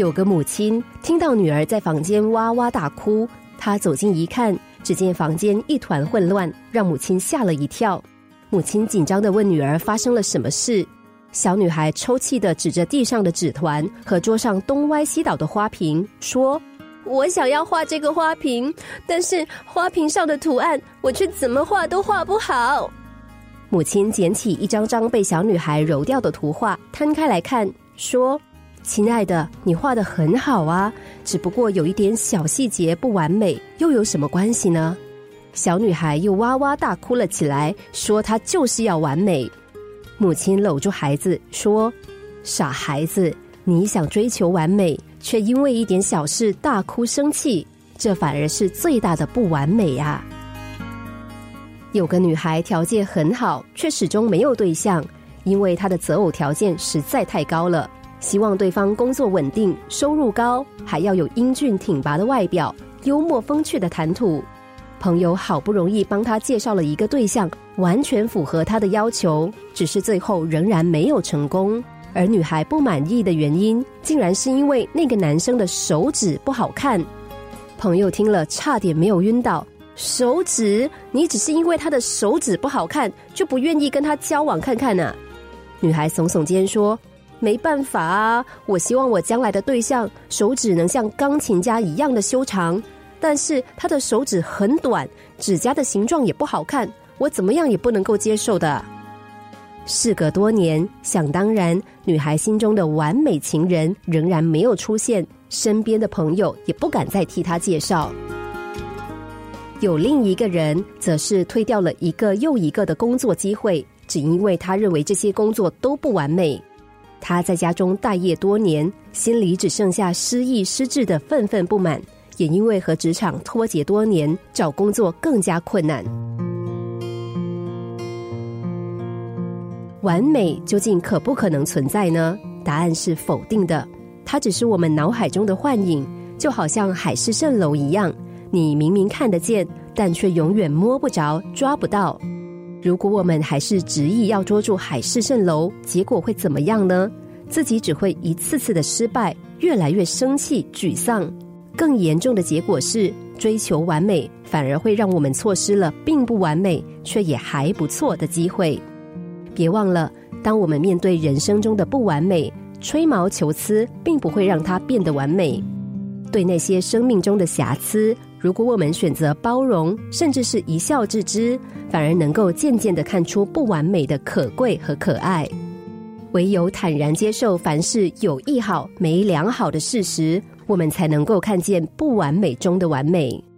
有个母亲听到女儿在房间哇哇大哭，她走近一看，只见房间一团混乱，让母亲吓了一跳。母亲紧张的问女儿发生了什么事。小女孩抽泣的指着地上的纸团和桌上东歪西倒的花瓶，说：“我想要画这个花瓶，但是花瓶上的图案我却怎么画都画不好。”母亲捡起一张张被小女孩揉掉的图画，摊开来看，说：“亲爱的，你画的很好啊，只不过有一点小细节不完美，又有什么关系呢？”小女孩又哇哇大哭了起来，说：“她就是要完美。”母亲搂住孩子说：“傻孩子，你想追求完美，却因为一点小事大哭生气，这反而是最大的不完美呀。”有个女孩条件很好，却始终没有对象，因为她的择偶条件实在太高了。希望对方工作稳定、收入高，还要有英俊挺拔的外表、幽默风趣的谈吐。朋友好不容易帮她介绍了一个对象，完全符合她的要求，只是最后仍然没有成功。而女孩不满意的原因，竟然是因为那个男生的手指不好看。朋友听了，差点没有晕倒。手指？你只是因为他的手指不好看，就不愿意跟他交往看看呢？女孩耸耸肩说：“没办法啊，我希望我将来的对象手指能像钢琴家一样的修长，但是他的手指很短，指甲的形状也不好看，我怎么样也不能够接受的。”事隔多年，想当然，女孩心中的完美情人仍然没有出现，身边的朋友也不敢再替她介绍。有另一个人，则是推掉了一个又一个的工作机会，只因为他认为这些工作都不完美。他在家中待业多年，心里只剩下失意失志的愤愤不满，也因为和职场脱节多年，找工作更加困难。完美究竟可不可能存在呢？答案是否定的，它只是我们脑海中的幻影，就好像海市蜃楼一样。你明明看得见，但却永远摸不着、抓不到。如果我们还是执意要捉住海市蜃楼，结果会怎么样呢？自己只会一次次的失败，越来越生气、沮丧。更严重的结果是，追求完美反而会让我们错失了并不完美却也还不错的机会。别忘了，当我们面对人生中的不完美，吹毛求疵并不会让它变得完美。对那些生命中的瑕疵。如果我们选择包容，甚至是一笑置之，反而能够渐渐的看出不完美的可贵和可爱。唯有坦然接受凡事有一好没良好的事实，我们才能够看见不完美中的完美。